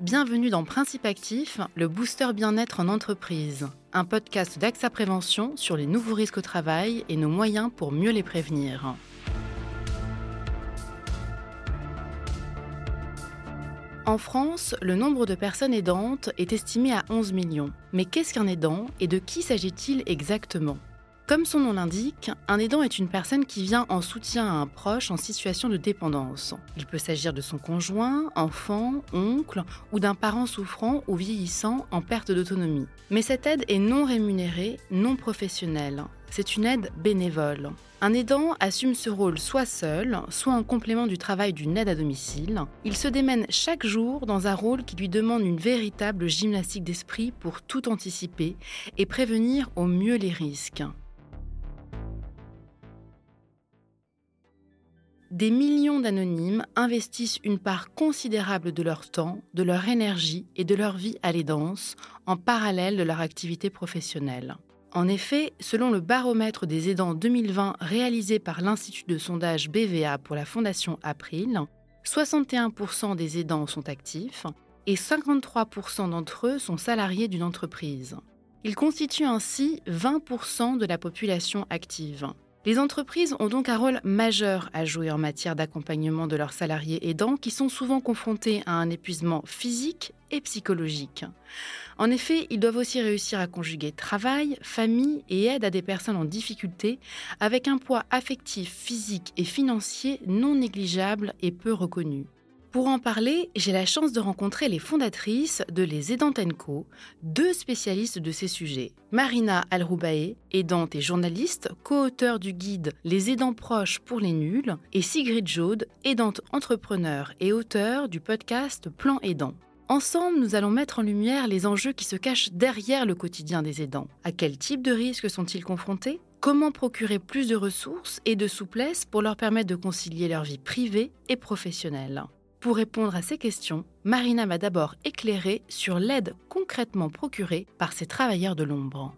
Bienvenue dans Principe Actif, le booster bien-être en entreprise, un podcast d'AXA Prévention sur les nouveaux risques au travail et nos moyens pour mieux les prévenir. En France, le nombre de personnes aidantes est estimé à 11 millions. Mais qu'est-ce qu'un aidant et de qui s'agit-il exactement? Comme son nom l'indique, un aidant est une personne qui vient en soutien à un proche en situation de dépendance. Il peut s'agir de son conjoint, enfant, oncle ou d'un parent souffrant ou vieillissant en perte d'autonomie. Mais cette aide est non rémunérée, non professionnelle. C'est une aide bénévole. Un aidant assume ce rôle soit seul, soit en complément du travail d'une aide à domicile. Il se démène chaque jour dans un rôle qui lui demande une véritable gymnastique d'esprit pour tout anticiper et prévenir au mieux les risques. Des millions d'anonymes investissent une part considérable de leur temps, de leur énergie et de leur vie à l'aidance, en parallèle de leur activité professionnelle. En effet, selon le baromètre des aidants 2020 réalisé par l'Institut de sondage BVA pour la Fondation April, 61% des aidants sont actifs et 53% d'entre eux sont salariés d'une entreprise. Ils constituent ainsi 20% de la population active. Les entreprises ont donc un rôle majeur à jouer en matière d'accompagnement de leurs salariés aidants qui sont souvent confrontés à un épuisement physique et psychologique. En effet, ils doivent aussi réussir à conjuguer travail, famille et aide à des personnes en difficulté avec un poids affectif, physique et financier non négligeable et peu reconnu. Pour en parler, j'ai la chance de rencontrer les fondatrices de Les Aidantes Co, deux spécialistes de ces sujets. Marina Alroubaé, aidante et journaliste, co-auteur du guide Les aidants proches pour les nuls, et Sigrid Jaude, aidante entrepreneur et auteur du podcast Plan aidant. Ensemble, nous allons mettre en lumière les enjeux qui se cachent derrière le quotidien des aidants. À quel type de risques sont-ils confrontés? Comment procurer plus de ressources et de souplesse pour leur permettre de concilier leur vie privée et professionnelle? Pour répondre à ces questions, Marina m'a d'abord éclairé sur l'aide concrètement procurée par ces travailleurs de l'ombre.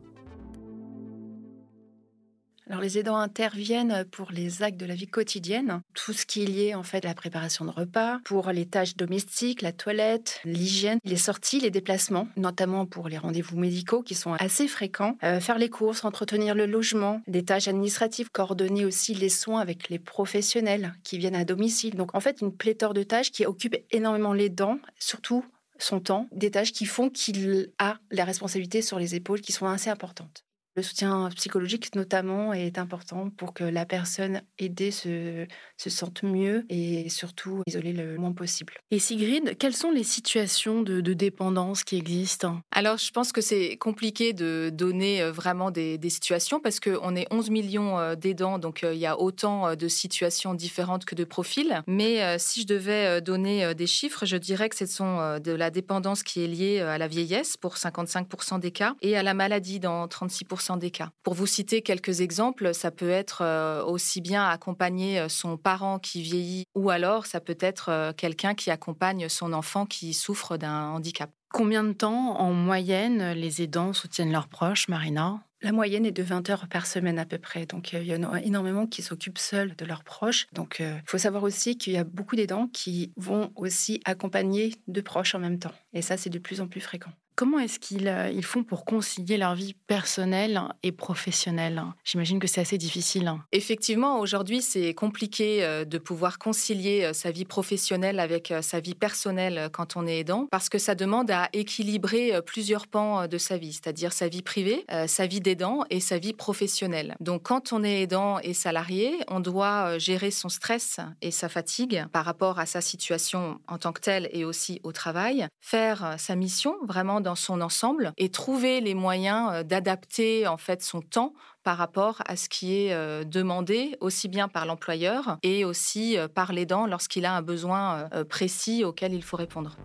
Alors les aidants interviennent pour les actes de la vie quotidienne, tout ce qui est lié en fait à la préparation de repas, pour les tâches domestiques, la toilette, l'hygiène, les sorties, les déplacements, notamment pour les rendez-vous médicaux qui sont assez fréquents, euh, faire les courses, entretenir le logement, des tâches administratives, coordonner aussi les soins avec les professionnels qui viennent à domicile. Donc en fait une pléthore de tâches qui occupent énormément les dents, surtout son temps, des tâches qui font qu'il a la responsabilité sur les épaules qui sont assez importantes. Le soutien psychologique, notamment, est important pour que la personne aidée se, se sente mieux et surtout isolée le moins possible. Et Sigrid, quelles sont les situations de, dépendance qui existent? Alors, je pense que c'est compliqué de donner euh, vraiment des, situations parce qu'on est 11 millions euh, d'aidants, donc euh, il y a autant de situations différentes que de profils. Mais si je devais donner des chiffres, je dirais que ce sont de la dépendance qui est liée à la vieillesse pour 55% des cas et à la maladie dans 36% des cas. Pour vous citer quelques exemples, ça peut être euh, aussi bien accompagner euh, son parent qui vieillit ou alors ça peut être euh, quelqu'un qui accompagne son enfant qui souffre d'un handicap. Combien de temps en moyenne les aidants soutiennent leurs proches, Marina? La moyenne est de 20 heures par semaine à peu près. Donc, il y en a énormément qui s'occupent seuls de leurs proches. Donc, il faut savoir aussi qu'il y a beaucoup d'aidants qui vont aussi accompagner deux proches en même temps. Et ça, c'est de plus en plus fréquent. Comment est-ce qu'ils euh, ils font pour concilier leur vie personnelle et professionnelle? J'imagine que c'est assez difficile. Effectivement, aujourd'hui, c'est compliqué euh, de pouvoir concilier euh, sa vie professionnelle avec sa vie personnelle quand on est aidant, parce que ça demande à équilibrer plusieurs pans de sa vie, c'est-à-dire sa vie privée, sa vie d'aidant et sa vie professionnelle. Donc, quand on est aidant et salarié, on doit gérer son stress et sa fatigue par rapport à sa situation en tant que telle et aussi au travail, faire sa mission vraiment dans son ensemble et trouver les moyens euh, d'adapter en fait son temps par rapport à ce qui est euh, demandé aussi bien par l'employeur et aussi euh, par l'aidant lorsqu'il a un besoin précis auquel il faut répondre.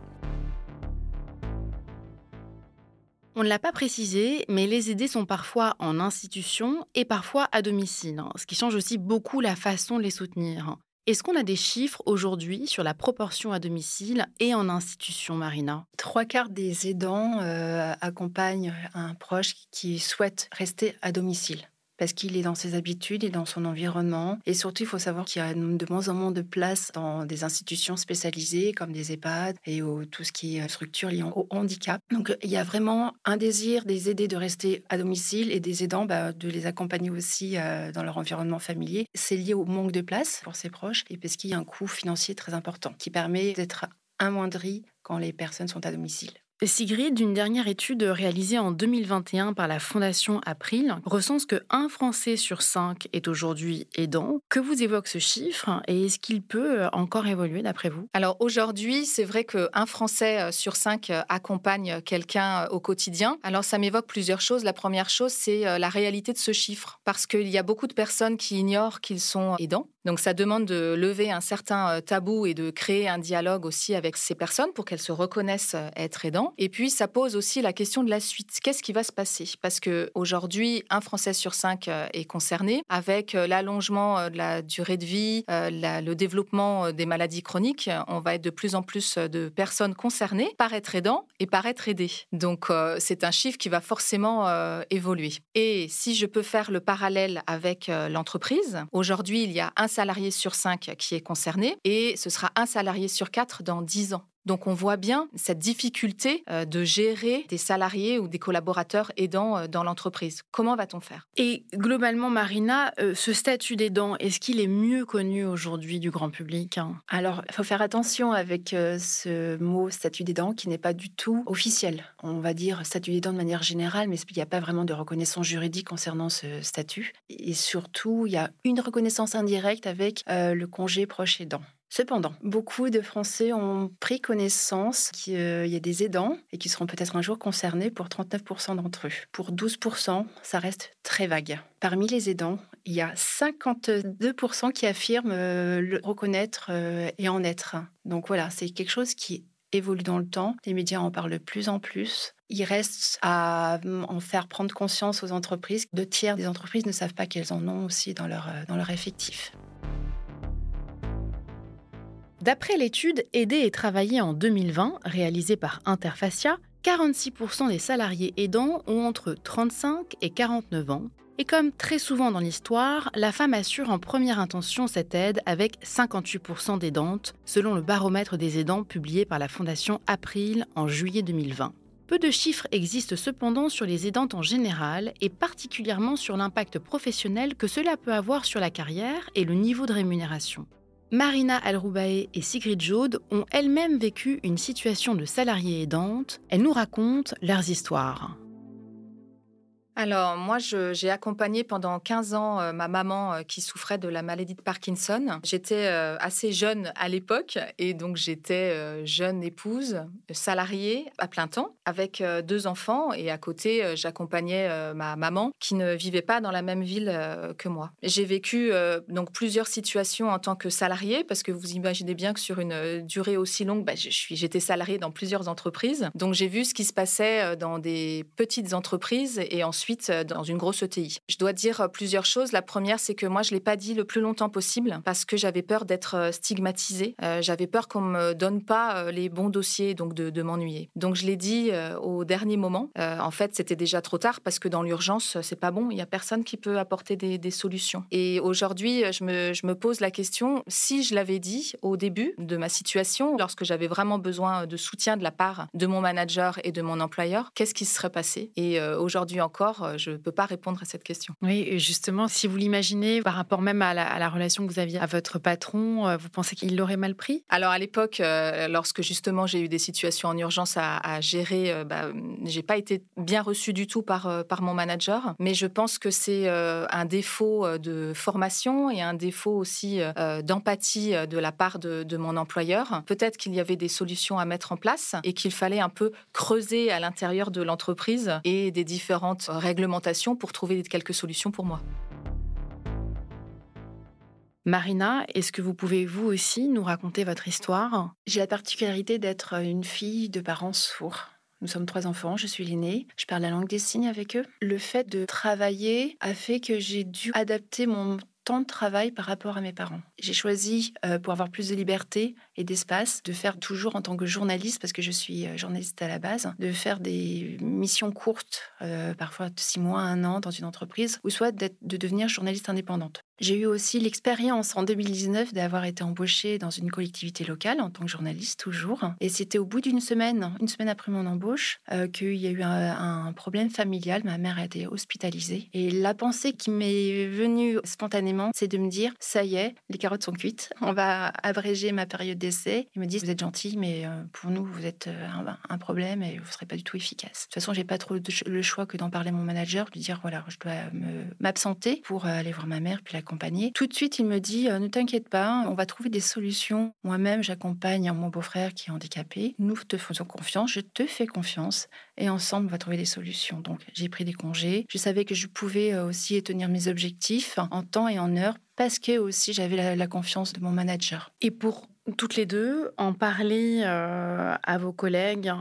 On ne l'a pas précisé, mais les aidés sont parfois en institution et parfois à domicile, hein, ce qui change aussi beaucoup la façon de les soutenir. Est-ce qu'on a des chiffres aujourd'hui sur la proportion à domicile et en institution, Marina? Trois quarts des aidants euh, accompagnent un proche qui souhaite rester à domicile. Parce qu'il est dans ses habitudes et dans son environnement. Et surtout, il faut savoir qu'il y a de moins en moins de place dans des institutions spécialisées comme des EHPAD et tout ce qui est structure liée au handicap. Donc, il y a vraiment un désir des aidés de rester à domicile et des aidants bah, de les accompagner aussi euh, dans leur environnement familier. C'est lié au manque de place pour ses proches et parce qu'il y a un coût financier très important qui permet d'être amoindri quand les personnes sont à domicile. Sigrid, une dernière étude réalisée en 2021 par la Fondation April recense que un Français sur cinq est aujourd'hui aidant. Que vous évoque ce chiffre et est-ce qu'il peut euh, encore évoluer d'après vous? Alors aujourd'hui, c'est vrai qu'un Français euh, sur cinq euh, accompagne quelqu'un au quotidien. Alors ça m'évoque plusieurs choses. La première chose, c'est la réalité de ce chiffre parce qu'il y a beaucoup de personnes qui ignorent qu'ils sont aidants. Donc ça demande de lever un certain tabou et de créer un dialogue aussi avec ces personnes pour qu'elles se reconnaissent être aidants. Et puis, ça pose aussi la question de la suite. Qu'est-ce qui va se passer? Parce que aujourd'hui, un Français sur cinq euh, est concerné avec euh, l'allongement euh, de la durée de vie, le développement des maladies chroniques. On va être de plus en plus de personnes concernées par être aidant et par être aidé. Donc, c'est un chiffre qui va forcément évoluer. Et si je peux faire le parallèle avec l'entreprise, aujourd'hui, il y a un salarié sur cinq qui est concerné et ce sera un salarié sur quatre dans dix ans. Donc on voit bien cette difficulté euh, de gérer des salariés ou des collaborateurs aidants euh, dans l'entreprise. Comment va-t-on faire? Et globalement, Marina, euh, ce statut d'aidant, est-ce qu'il est mieux connu aujourd'hui du grand public Alors, il faut faire attention avec ce mot statut d'aidant qui n'est pas du tout officiel. On va dire statut d'aidant de manière générale, mais il n'y a pas vraiment de reconnaissance juridique concernant ce statut. Et surtout, il y a une reconnaissance indirecte avec le congé proche aidant. Cependant, beaucoup de Français ont pris connaissance qu'il y a des aidants et qui seront peut-être un jour concernés pour 39% d'entre eux. Pour 12%, ça reste très vague. Parmi les aidants, il y a 52% qui affirment euh, le reconnaître euh, et en être. Donc voilà, c'est quelque chose qui évolue dans le temps. Les médias en parlent de plus en plus. Il reste à en faire prendre conscience aux entreprises. Deux tiers des entreprises ne savent pas qu'elles en ont aussi dans leur, euh, dans leur effectif. D'après l'étude Aider et travailler en 2020, réalisée par Interfacia, 46% des salariés aidants ont entre 35 et 49 ans. Et comme très souvent dans l'histoire, la femme assure en première intention cette aide avec 58% d'aidantes, selon le baromètre des aidants publié par la Fondation April en juillet 2020. Peu de chiffres existent cependant sur les aidantes en général et particulièrement sur l'impact professionnel que cela peut avoir sur la carrière et le niveau de rémunération. Marina Alroubae et Sigrid Jaude ont elles-mêmes vécu une situation de salariée aidante. Elles nous racontent leurs histoires. Alors, moi, j'ai accompagné pendant 15 ans euh, ma maman euh, qui souffrait de la maladie de Parkinson. J'étais euh, assez jeune à l'époque et donc j'étais jeune épouse, salariée à plein temps, avec deux enfants et à côté, j'accompagnais ma maman qui ne vivait pas dans la même ville que moi. J'ai vécu donc plusieurs situations en tant que salariée parce que vous imaginez bien que sur une durée aussi longue, bah, j'étais salariée dans plusieurs entreprises. Donc, j'ai vu ce qui se passait dans des petites entreprises et ensuite euh, dans une grosse ETI. Je dois dire euh, plusieurs choses. La première, c'est que moi, je ne l'ai pas dit le plus longtemps possible parce que j'avais peur d'être euh, stigmatisée. j'avais peur qu'on ne me donne pas les bons dossiers, donc de, m'ennuyer. Donc, je l'ai dit au dernier moment. en fait, c'était déjà trop tard parce que dans l'urgence, c'est pas bon. Il n'y a personne qui peut apporter des, solutions. Et aujourd'hui, je me, je me pose la question, si je l'avais dit au début de ma situation, lorsque j'avais vraiment besoin de soutien de la part de mon manager et de mon employeur, qu'est-ce qui se serait passé? Et aujourd'hui encore, euh, je ne peux pas répondre à cette question. Oui, justement, si vous l'imaginez par rapport même à la, relation que vous aviez à votre patron, euh, vous pensez qu'il l'aurait mal pris? Alors à l'époque, euh, lorsque justement j'ai eu des situations en urgence à, gérer, bah, j'ai pas été bien reçue du tout par, par mon manager, mais je pense que c'est un défaut de formation et un défaut aussi d'empathie de la part de, de mon employeur. Peut-être qu'il y avait des solutions à mettre en place et qu'il fallait un peu creuser à l'intérieur de l'entreprise et des différentes réglementation pour trouver quelques solutions pour moi. Marina, est-ce que vous pouvez vous aussi nous raconter votre histoire? J'ai la particularité d'être une fille de parents sourds. Nous sommes trois enfants, je suis l'aînée, je parle la langue des signes avec eux. Le fait de travailler a fait que j'ai dû adapter mon temps de travail par rapport à mes parents. J'ai choisi, euh, pour avoir plus de liberté d'espace, de faire toujours en tant que journaliste, parce que je suis euh, journaliste à la base, de faire des missions courtes, euh, parfois de six mois, un an dans une entreprise, ou soit de devenir journaliste indépendante. J'ai eu aussi l'expérience en 2019 d'avoir été embauchée dans une collectivité locale en tant que journaliste toujours. Et c'était au bout d'une semaine, une semaine après mon embauche, euh, qu'il y a eu un, problème familial. Ma mère a été hospitalisée. Et la pensée qui m'est venue spontanément, c'est de me dire, ça y est, les carottes sont cuites. On va abréger ma période d'essai. Ils me disent, vous êtes gentil, mais euh, pour nous, vous êtes euh, un, problème et vous ne serez pas du tout efficace. De toute façon, j'ai pas trop le choix que d'en parler à mon manager, lui dire, voilà, je dois m'absenter pour aller voir ma mère puis la tout de suite, il me dit euh, Ne t'inquiète pas, on va trouver des solutions. Moi-même, j'accompagne mon beau-frère qui est handicapé. Nous te faisons confiance, je te fais confiance et ensemble, on va trouver des solutions. Donc, j'ai pris des congés. Je savais que je pouvais euh, aussi tenir mes objectifs en temps et en heure parce que aussi j'avais la, confiance de mon manager. Et pour toutes les deux, en parler euh, à vos collègues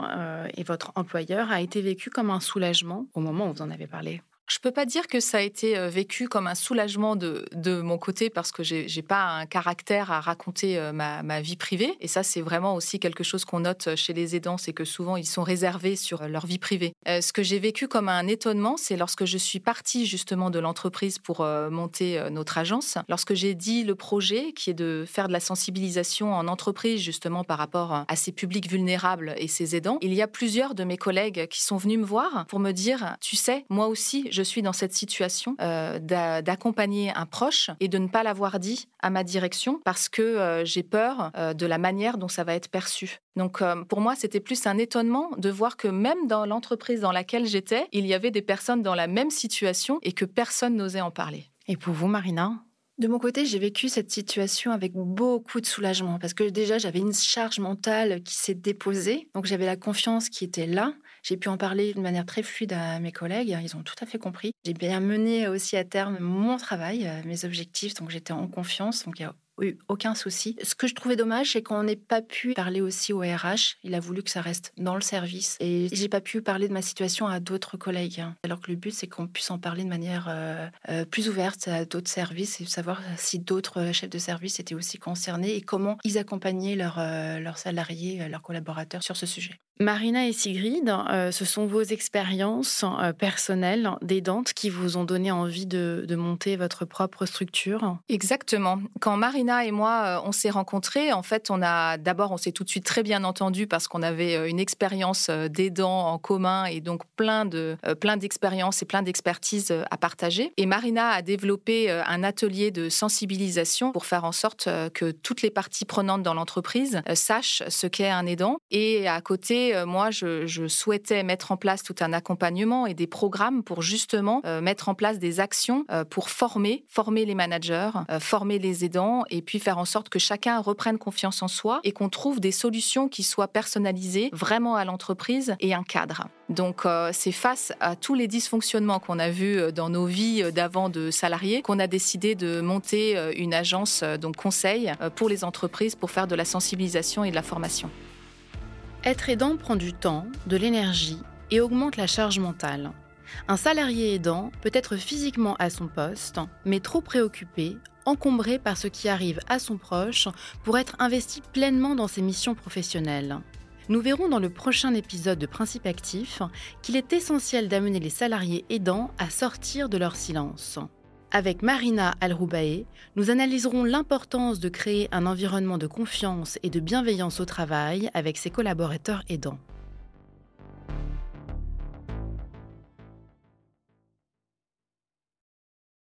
et votre employeur a été vécu comme un soulagement au moment où vous en avez parlé? Je peux pas dire que ça a été euh, vécu comme un soulagement de, de mon côté parce que j'ai n'ai pas un caractère à raconter euh, ma, ma vie privée. Et ça, c'est vraiment aussi quelque chose qu'on note chez les aidants, c'est que souvent, ils sont réservés sur euh, leur vie privée. ce que j'ai vécu comme un étonnement, c'est lorsque je suis partie justement de l'entreprise pour monter notre agence, lorsque j'ai dit le projet qui est de faire de la sensibilisation en entreprise justement par rapport à ces publics vulnérables et ces aidants, il y a plusieurs de mes collègues qui sont venus me voir pour me dire, tu sais, moi aussi, je suis dans cette situation euh, d'accompagner un proche et de ne pas l'avoir dit à ma direction parce que euh, j'ai peur euh, de la manière dont ça va être perçu. Donc pour moi, c'était plus un étonnement de voir que même dans l'entreprise dans laquelle j'étais, il y avait des personnes dans la même situation et que personne n'osait en parler. Et pour vous, Marina? De mon côté, j'ai vécu cette situation avec beaucoup de soulagement parce que déjà, j'avais une charge mentale qui s'est déposée. Donc, j'avais la confiance qui était là. J'ai pu en parler de manière très fluide à mes collègues. Ils ont tout à fait compris. J'ai bien mené aussi à terme mon travail, euh, mes objectifs. Donc, j'étais en confiance. Donc, il eu aucun souci. Ce que je trouvais dommage, c'est qu'on n'ait pas pu parler aussi au RH. Il a voulu que ça reste dans le service. Et j'ai pas pu parler de ma situation à d'autres collègues. Hein. Alors que le but, c'est qu'on puisse en parler de manière euh, euh, plus ouverte à d'autres services et savoir si d'autres chefs de service étaient aussi concernés et comment ils accompagnaient leurs, euh, leurs salariés, leurs collaborateurs sur ce sujet. Marina et Sigrid, ce sont vos expériences personnelles d'aidantes qui vous ont donné envie de, de monter votre propre structure? Exactement. Quand Marina et moi, euh, on s'est rencontrés. En fait, on a d'abord, on s'est tout de suite très bien entendu parce qu'on avait euh, une expérience euh, d'aidant en commun et donc plein de plein d'expériences et plein d'expertises à partager. Et Marina a développé un atelier de sensibilisation pour faire en sorte que toutes les parties prenantes dans l'entreprise sachent ce qu'est un aidant. Et à côté, moi, je, souhaitais mettre en place tout un accompagnement et des programmes pour justement mettre en place des actions pour former, former les managers, former les aidants puis faire en sorte que chacun reprenne confiance en soi et qu'on trouve des solutions qui soient personnalisées vraiment à l'entreprise et un cadre. Donc euh, c'est face à tous les dysfonctionnements qu'on a vus euh, dans nos vies euh, d'avant de salariés qu'on a décidé de monter une agence donc conseil pour les entreprises pour faire de la sensibilisation et de la formation. Être aidant prend du temps, de l'énergie et augmente la charge mentale. Un salarié aidant peut être physiquement à son poste, mais trop préoccupé, encombré par ce qui arrive à son proche pour être investi pleinement dans ses missions professionnelles. Nous verrons dans le prochain épisode de Principe Actif qu'il est essentiel d'amener les salariés aidants à sortir de leur silence. Avec Marina Alroubae, nous analyserons l'importance de créer un environnement de confiance et de bienveillance au travail avec ses collaborateurs aidants.